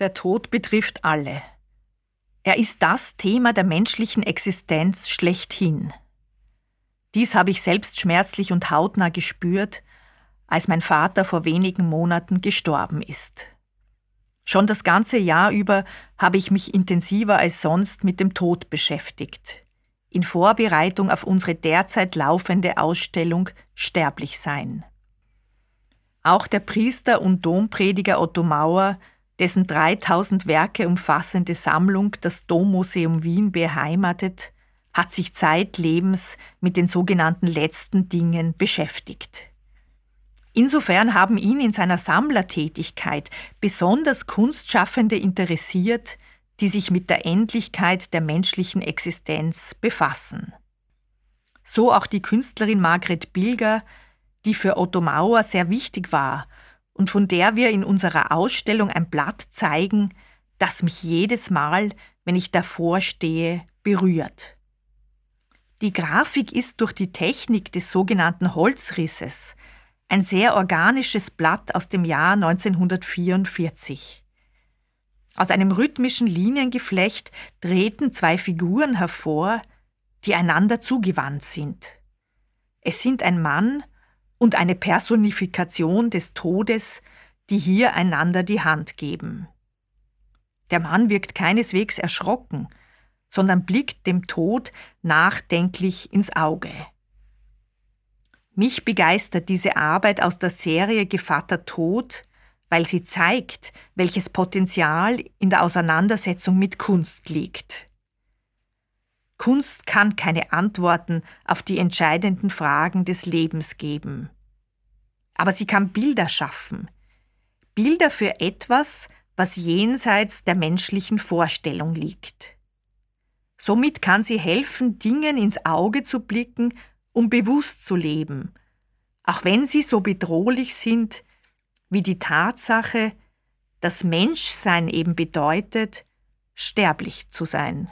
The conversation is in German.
Der Tod betrifft alle. Er ist das Thema der menschlichen Existenz schlechthin. Dies habe ich selbst schmerzlich und hautnah gespürt, als mein Vater vor wenigen Monaten gestorben ist. Schon das ganze Jahr über habe ich mich intensiver als sonst mit dem Tod beschäftigt, in Vorbereitung auf unsere derzeit laufende Ausstellung Sterblich sein. Auch der Priester und Domprediger Otto Mauer dessen 3000 Werke umfassende Sammlung das Dommuseum Wien beheimatet, hat sich zeitlebens mit den sogenannten letzten Dingen beschäftigt. Insofern haben ihn in seiner Sammlertätigkeit besonders Kunstschaffende interessiert, die sich mit der Endlichkeit der menschlichen Existenz befassen. So auch die Künstlerin Margret Bilger, die für Otto Mauer sehr wichtig war und von der wir in unserer Ausstellung ein Blatt zeigen, das mich jedes Mal, wenn ich davor stehe, berührt. Die Grafik ist durch die Technik des sogenannten Holzrisses ein sehr organisches Blatt aus dem Jahr 1944. Aus einem rhythmischen Liniengeflecht treten zwei Figuren hervor, die einander zugewandt sind. Es sind ein Mann und eine Personifikation des Todes, die hier einander die Hand geben. Der Mann wirkt keineswegs erschrocken, sondern blickt dem Tod nachdenklich ins Auge. Mich begeistert diese Arbeit aus der Serie Gevatter Tod, weil sie zeigt, welches Potenzial in der Auseinandersetzung mit Kunst liegt. Kunst kann keine Antworten auf die entscheidenden Fragen des Lebens geben. Aber sie kann Bilder schaffen. Bilder für etwas, was jenseits der menschlichen Vorstellung liegt. Somit kann sie helfen, Dingen ins Auge zu blicken, um bewusst zu leben, auch wenn sie so bedrohlich sind wie die Tatsache, dass Menschsein eben bedeutet, sterblich zu sein.